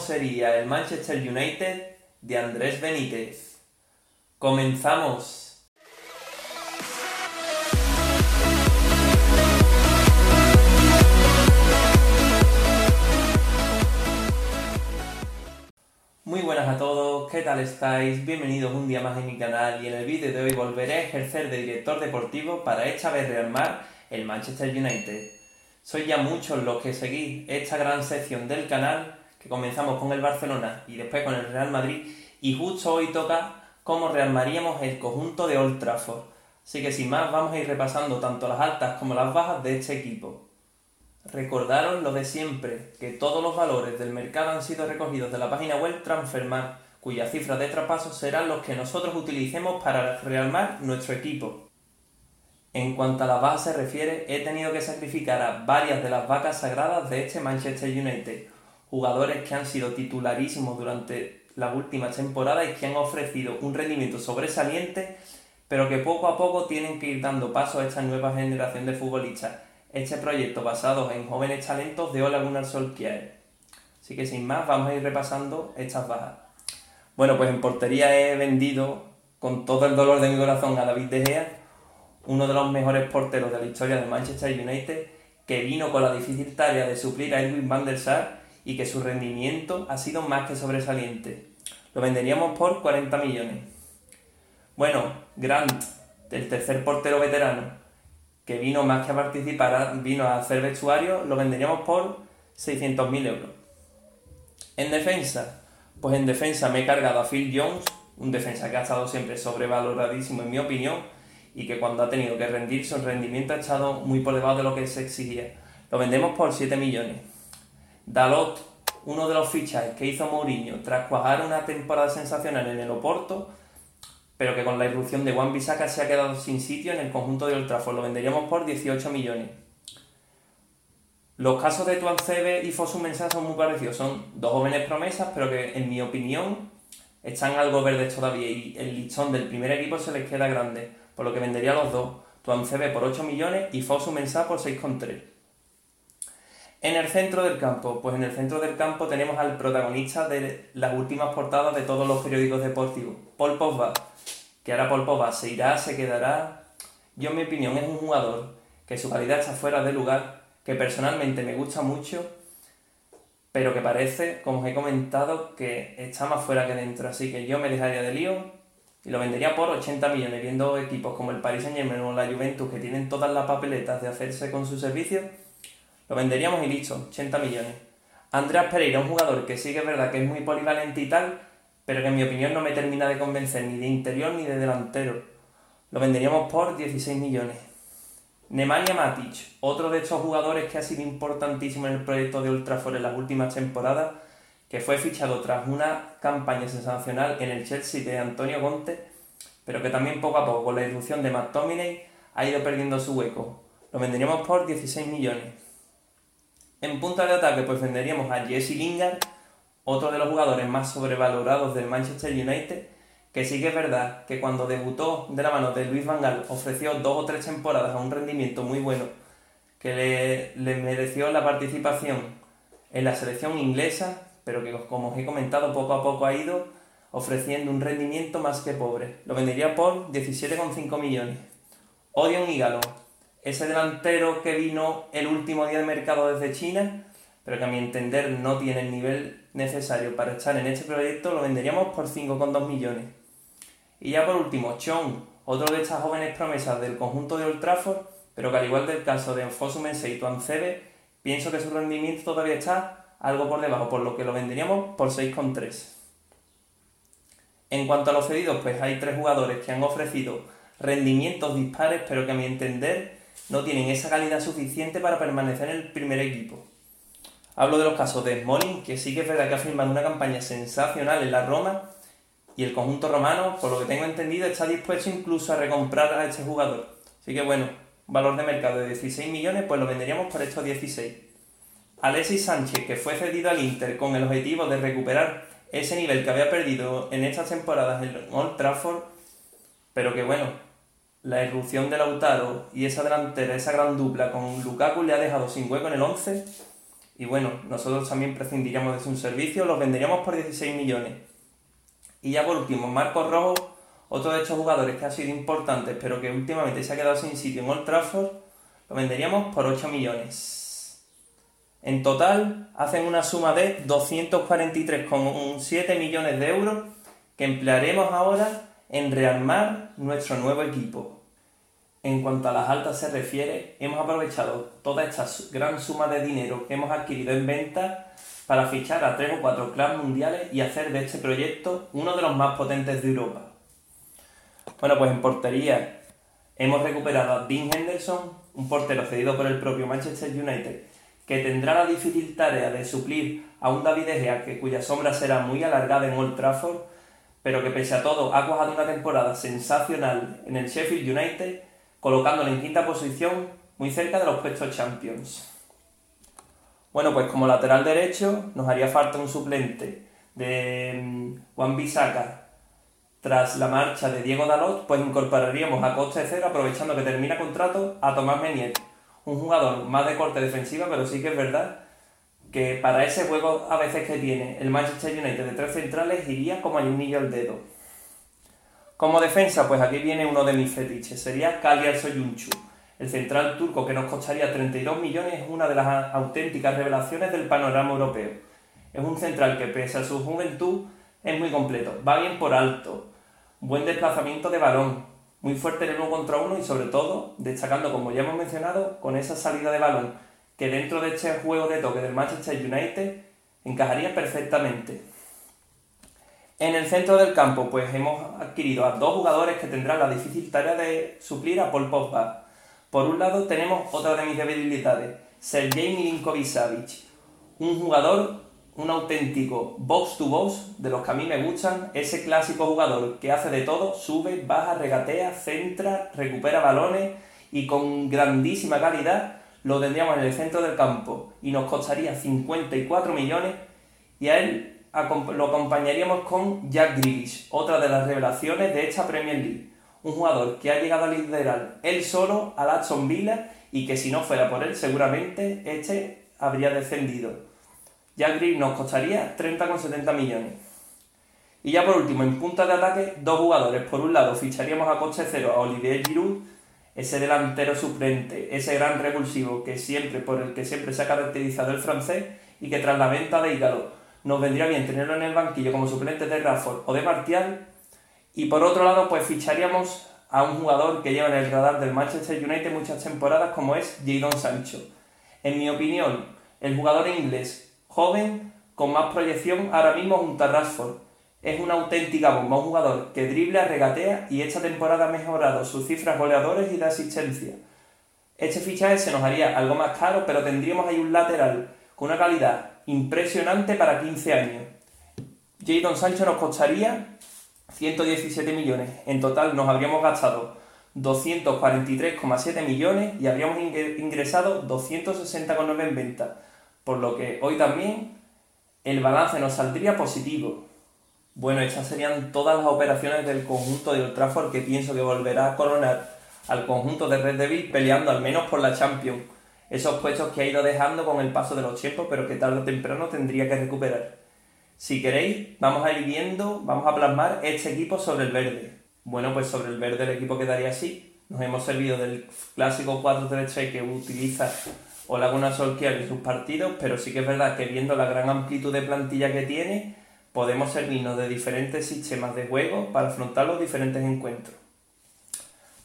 sería el Manchester United de Andrés Benítez. ¡Comenzamos! Muy buenas a todos, ¿qué tal estáis? Bienvenidos un día más en mi canal y en el vídeo de hoy volveré a ejercer de director deportivo para esta vez rearmar el Manchester United. Sois ya muchos los que seguís esta gran sección del canal, que comenzamos con el Barcelona y después con el Real Madrid, y justo hoy toca cómo rearmaríamos el conjunto de Old Trafford. Así que sin más vamos a ir repasando tanto las altas como las bajas de este equipo. Recordaros lo de siempre, que todos los valores del mercado han sido recogidos de la página web Transfermarkt, cuyas cifras de traspaso serán los que nosotros utilicemos para rearmar nuestro equipo. En cuanto a las bajas se refiere, he tenido que sacrificar a varias de las vacas sagradas de este Manchester United, jugadores que han sido titularísimos durante las últimas temporadas y que han ofrecido un rendimiento sobresaliente, pero que poco a poco tienen que ir dando paso a esta nueva generación de futbolistas este proyecto basado en jóvenes talentos de Ola Gunnar Solskjaer. Así que sin más, vamos a ir repasando estas bajas. Bueno, pues en portería he vendido con todo el dolor de mi corazón a David De Gea, uno de los mejores porteros de la historia de Manchester United, que vino con la difícil tarea de suplir a Edwin van der Sar y que su rendimiento ha sido más que sobresaliente. Lo venderíamos por 40 millones. Bueno, Grant, el tercer portero veterano, que vino más que a participar, vino a hacer vestuario, lo venderíamos por 600.000 euros. En defensa, pues en defensa me he cargado a Phil Jones, un defensa que ha estado siempre sobrevaloradísimo en mi opinión y que cuando ha tenido que rendir su rendimiento ha estado muy por debajo de lo que se exigía. Lo vendemos por 7 millones. Dalot, uno de los fichajes que hizo Mourinho tras cuajar una temporada sensacional en el Oporto, pero que con la irrupción de Juan Bisaca se ha quedado sin sitio en el conjunto de Old Lo venderíamos por 18 millones. Los casos de Tuan Cebe y Fosu Mensah son muy parecidos. Son dos jóvenes promesas, pero que en mi opinión están algo verdes todavía y el listón del primer equipo se les queda grande, por lo que vendería los dos. Tuan Cebe por 8 millones y Fosu Mensah por 6,3. En el centro del campo, pues en el centro del campo tenemos al protagonista de las últimas portadas de todos los periódicos deportivos, Paul Pogba que ahora Paul Pogba se irá, se quedará. Yo en mi opinión es un jugador que su calidad está fuera de lugar, que personalmente me gusta mucho, pero que parece, como os he comentado, que está más fuera que dentro. Así que yo me dejaría de lío y lo vendería por 80 millones, viendo equipos como el Paris Saint Germain o la Juventus que tienen todas las papeletas de hacerse con sus servicios, lo venderíamos y listo, 80 millones. Andreas Pereira, un jugador que sí que es verdad que es muy polivalente y tal, pero que en mi opinión no me termina de convencer ni de interior ni de delantero. Lo venderíamos por 16 millones. Nemanja Matic, otro de estos jugadores que ha sido importantísimo en el proyecto de Ultrafor en las últimas temporadas, que fue fichado tras una campaña sensacional en el Chelsea de Antonio Conte, pero que también poco a poco con la irrupción de McTominay ha ido perdiendo su hueco. Lo venderíamos por 16 millones. En punta de ataque pues venderíamos a Jesse Lingard otro de los jugadores más sobrevalorados del Manchester United, que sí que es verdad que cuando debutó de la mano de Luis Van Gaal ofreció dos o tres temporadas a un rendimiento muy bueno que le, mereció la participación en la selección inglesa, pero que como os he comentado poco a poco ha ido ofreciendo un rendimiento más que pobre. Lo vendería por 17,5 millones. Odion Igalo, ese delantero que vino el último día de mercado desde China, pero que a mi entender no tiene el nivel necesario para estar en este proyecto, lo venderíamos por 5,2 millones. Y ya por último, Chong, otro de estas jóvenes promesas del conjunto de Old Trafford, pero que al igual del caso de Enfosu y Tuan Cebe, pienso que su rendimiento todavía está algo por debajo, por lo que lo venderíamos por 6,3. En cuanto a los cedidos, pues hay tres jugadores que han ofrecido rendimientos dispares, pero que a mi entender no tienen esa calidad suficiente para permanecer en el primer equipo. Hablo de los casos de Smalling, que sí que es verdad que ha firmado una campaña sensacional en la Roma y el conjunto romano, por lo que tengo entendido, está dispuesto incluso a recomprar a este jugador. Así que bueno, valor de mercado de 16 millones, pues lo venderíamos por estos 16. Alexis Sánchez, que fue cedido al Inter con el objetivo de recuperar ese nivel que había perdido en estas temporadas en Old Trafford, pero que bueno, la irrupción de Lautaro y esa delantera, esa gran dupla con Lukaku le ha dejado sin hueco en el 11 Y bueno, nosotros también prescindiríamos de su servicio, los venderíamos por 16 millones. Y ya por último, Marcos Rojo, otro de estos jugadores que ha sido importante, pero que últimamente se ha quedado sin sitio en Old Trafford, lo venderíamos por 8 millones. En total, hacen una suma de 243,7 millones de euros que emplearemos ahora en rearmar nuestro nuevo equipo. En cuanto a las altas se refiere, hemos aprovechado toda esta gran suma de dinero que hemos adquirido en venta para fichar a tres o cuatro clubes mundiales y hacer de este proyecto uno de los más potentes de Europa. Bueno, pues en portería hemos recuperado a Dean Henderson, un portero cedido por el propio Manchester United, que tendrá la difícil tarea de suplir a un David De Gea que cuya sombra será muy alargada en Old Trafford, pero que pese a todo ha cuajado una temporada sensacional en el Sheffield United colocándolo en quinta posición, muy cerca de los puestos Champions. Bueno, pues como lateral derecho nos haría falta un suplente de mm, Juan Bisaca tras la marcha de Diego Dalot, pues incorporaríamos a coste de cero, aprovechando que termina contrato, a Tomás Menier, un jugador más de corte defensiva, pero sí que es verdad que para ese juego a veces que tiene el Manchester United de tres centrales iría como anillo al dedo. Como defensa, pues aquí viene uno de mis fetiches, sería Kalyar Soyuncu. El central turco que nos costaría 32 millones es una de las auténticas revelaciones del panorama europeo. Es un central que pese a su juventud es muy completo, va bien por alto, buen desplazamiento de balón, muy fuerte en uno contra uno y sobre todo destacando, como ya hemos mencionado, con esa salida de balón que dentro de este juego de toque del Manchester United encajaría perfectamente. En el centro del campo, pues hemos adquirido a dos jugadores que tendrán la difícil tarea de suplir a Paul Pogba. Por un lado tenemos otra de mis debilidades, Sergei Milinkovic-Savic, un jugador, un auténtico box to box de los que a mí me gustan, ese clásico jugador que hace de todo, sube, baja, regatea, centra, recupera balones y con grandísima calidad lo tendríamos en el centro del campo y nos costaría 54 millones y a él lo acompañaríamos con Jack Grealish, otra de las revelaciones de esta Premier League. Un jugador que ha llegado a liderar él solo al Aston Villa y que si no fuera por él seguramente este habría descendido. Jack Grealish nos costaría 30,70 millones. Y ya por último, en punta de ataque, dos jugadores. Por un lado, ficharíamos a coste cero a Olivier Giroud, ese delantero suplente, ese gran revulsivo que siempre, por el que siempre se ha caracterizado el francés y que tras la venta de Ígalo nos vendría bien tenerlo en el banquillo como suplente de Rafford o de Martial. Y por otro lado, pues ficharíamos a un jugador que lleva en el radar del Manchester United muchas temporadas, como es Jadon Sancho. En mi opinión, el jugador inglés joven con más proyección ahora mismo junto a Rashford. Es una auténtica bomba, un jugador que dribla, regatea y esta temporada ha mejorado sus cifras goleadores y de asistencia. Este fichaje se nos haría algo más caro, pero tendríamos ahí un lateral con una calidad impresionante para 15 años. Jadon Sancho nos costaría 117 millones. En total nos habríamos gastado 243,7 millones y habríamos ingresado 260,9 en venta. Por lo que hoy también el balance nos saldría positivo. Bueno, estas serían todas las operaciones del conjunto de Old Trafford que pienso que volverá a coronar al conjunto de Red Devil peleando al menos por la Champions esos puestos que ha ido dejando con el paso de los tiempos, pero que tarde o temprano tendría que recuperar. Si queréis, vamos a ir viendo, vamos a plasmar este equipo sobre el verde. Bueno, pues sobre el verde el equipo quedaría así. Nos hemos servido del clásico 4-3-3 que utiliza o Laguna en sus partidos, pero sí que es verdad que viendo la gran amplitud de plantilla que tiene, podemos servirnos de diferentes sistemas de juego para afrontar los diferentes encuentros.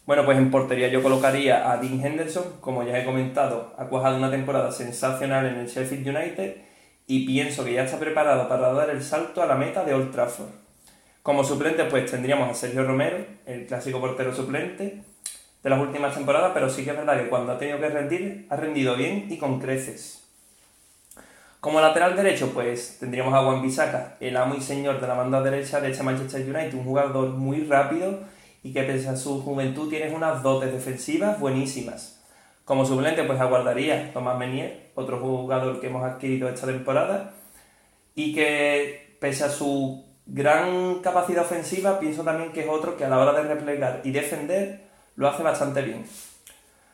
Bueno, pues en portería yo colocaría a Dean Henderson, como ya he comentado, ha cuajado una temporada sensacional en el Sheffield United y pienso que ya está preparado para dar el salto a la meta de Old Trafford. Como suplente pues tendríamos a Sergio Romero, el clásico portero suplente de las últimas temporadas, pero sí que es verdad que cuando ha tenido que rendir, ha rendido bien y con creces. Como lateral derecho, pues tendríamos a Juan Bisaca, el amo y señor de la banda derecha de este Manchester United, un jugador muy rápido y que pese a su juventud tiene unas dotes defensivas buenísimas. Como suplente pues aguardaría Tomás Menier, otro jugador que hemos adquirido esta temporada y que pese a su gran capacidad ofensiva pienso también que es otro que a la hora de replegar y defender lo hace bastante bien.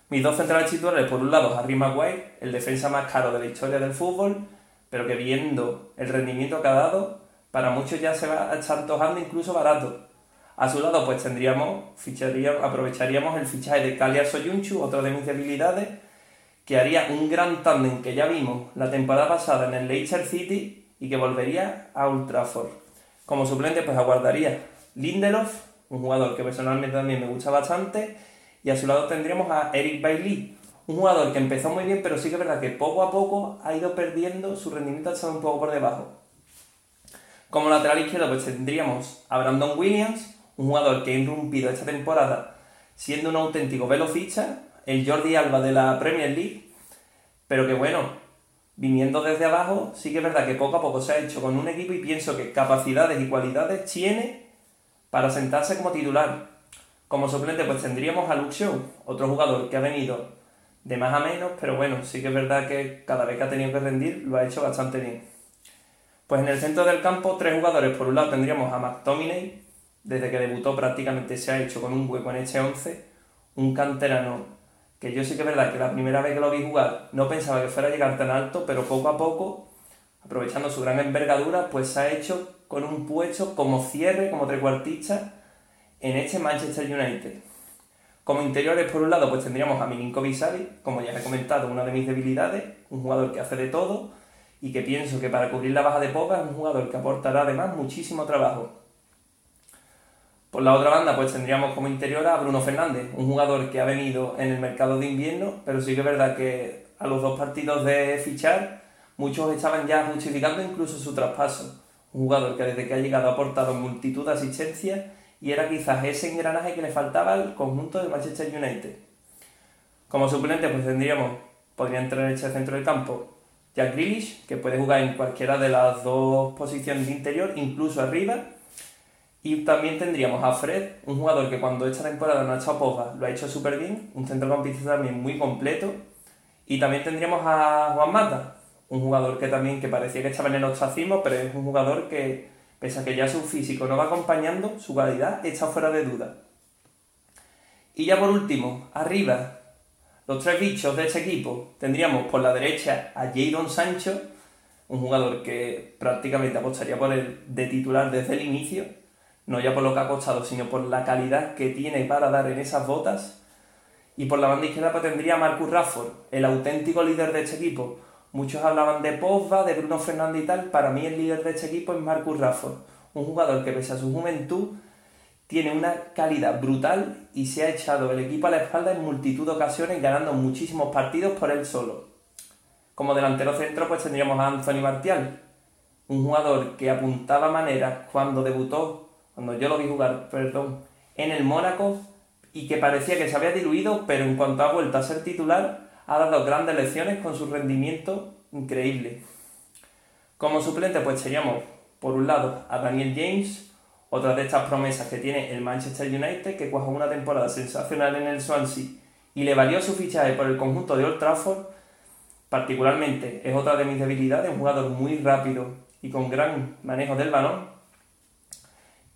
Mis dos centrales titulares, por un lado, Harry Maguire, el defensa más caro de la historia del fútbol, pero que viendo el rendimiento que ha dado, para muchos ya se va a estar antojando incluso barato. A su lado, pues tendríamos, ficharíamos, aprovecharíamos el fichaje de Kalia Soyunchu, otra de mis debilidades, que haría un gran tándem que ya vimos la temporada pasada en el Leicester City y que volvería a Old Trafford. Como suplente, pues aguardaría Lindelof, un jugador que personalmente también me gusta bastante, y a su lado tendríamos a Eric Bailey, un jugador que empezó muy bien, pero sí que es verdad que poco a poco ha ido perdiendo su rendimiento, ha estado un poco por debajo. Como lateral izquierdo, pues tendríamos a Brandon Williams, un jugador que ha irrumpido esta temporada siendo un auténtico velocista, el Jordi Alba de la Premier League, pero que bueno, viniendo desde abajo, sí que es verdad que poco a poco se ha hecho con un equipo y pienso que capacidades y cualidades tiene para sentarse como titular. Como suplente pues tendríamos a Luke Shaw, otro jugador que ha venido de más a menos, pero bueno, sí que es verdad que cada vez que ha tenido que rendir lo ha hecho bastante bien. Pues en el centro del campo, tres jugadores. Por un lado tendríamos a McTominay, desde que debutó prácticamente se ha hecho con un hueco en este 11, un canterano que yo sí que es verdad que la primera vez que lo vi jugar no pensaba que fuera a llegar tan alto, pero poco a poco, aprovechando su gran envergadura, pues se ha hecho con un puesto como cierre, como trecuartista en este Manchester United. Como interiores, por un lado, pues tendríamos a Milinkovic Savic, como ya he comentado, una de mis debilidades, un jugador que hace de todo y que pienso que para cubrir la baja de Poca es un jugador que aportará además muchísimo trabajo. Por la otra banda, pues tendríamos como interior a Bruno Fernández, un jugador que ha venido en el mercado de invierno, pero sí que es verdad que a los dos partidos de fichar, muchos estaban ya justificando incluso su traspaso. Un jugador que desde que ha llegado ha aportado multitud de asistencias y era quizás ese engranaje que le faltaba al conjunto de Manchester United. Como suplente, pues tendríamos, podría entrar en este centro del campo Jack Grealish, que puede jugar en cualquiera de las dos posiciones de interior, incluso arriba. Y también tendríamos a Fred, un jugador que cuando esta temporada no ha echado poca lo ha hecho súper bien, un centrocampista también muy completo. Y también tendríamos a Juan Mata, un jugador que también que parecía que estaba en el ostracismo, pero es un jugador que, pese a que ya su físico no va acompañando, su calidad está fuera de duda. Y ya por último, arriba, los tres bichos de este equipo tendríamos por la derecha a Jadon Sancho, un jugador que prácticamente apostaría por el de titular desde el inicio, no ya por lo que ha costado, sino por la calidad que tiene para dar en esas botas. Y por la banda izquierda pues, tendría a Marcus Rafford, el auténtico líder de este equipo. Muchos hablaban de Pogba, de Bruno Fernández y tal. Para mí el líder de este equipo es Marcus Rafford, un jugador que pese a su juventud tiene una calidad brutal y se ha echado el equipo a la espalda en multitud de ocasiones ganando muchísimos partidos por él solo. Como delantero centro pues tendríamos a Anthony Martial, un jugador que apuntaba maneras cuando debutó, cuando yo lo vi jugar, perdón, en el Mónaco y que parecía que se había diluido, pero en cuanto ha vuelto a ser titular ha dado grandes lecciones con su rendimiento increíble. Como suplente pues teníamos por un lado a Daniel James, otra de estas promesas que tiene el Manchester United, que cuajó una temporada sensacional en el Swansea y le valió su fichaje por el conjunto de Old Trafford, particularmente es otra de mis debilidades, un jugador muy rápido y con gran manejo del balón.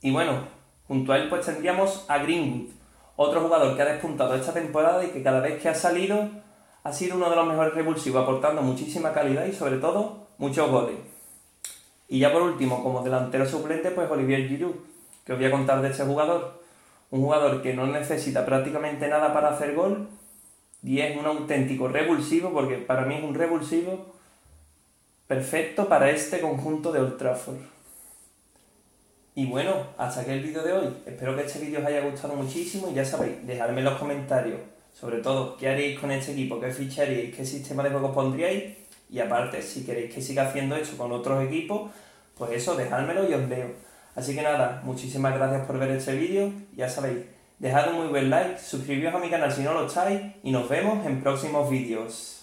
Y bueno, junto a él pues tendríamos a Greenwood, otro jugador que ha despuntado esta temporada y que cada vez que ha salido ha sido uno de los mejores revulsivos, aportando muchísima calidad y sobre todo muchos goles. Y ya por último, como delantero suplente, pues Olivier Giroud, que os voy a contar de este jugador. Un jugador que no necesita prácticamente nada para hacer gol y es un auténtico revulsivo, porque para mí es un revulsivo perfecto para este conjunto de Old. Y bueno, hasta aquí el vídeo de hoy. Espero que este vídeo os haya gustado muchísimo y ya sabéis, dejadme en los comentarios, sobre todo, qué haréis con este equipo, qué ficharíais, qué sistema de juego pondríais y aparte, si queréis que siga haciendo esto con otros equipos, pues eso, dejádmelo y os leo. Así que nada, muchísimas gracias por ver este vídeo. Ya sabéis, dejad un muy buen like, suscribíos a mi canal si no lo estáis y nos vemos en próximos vídeos.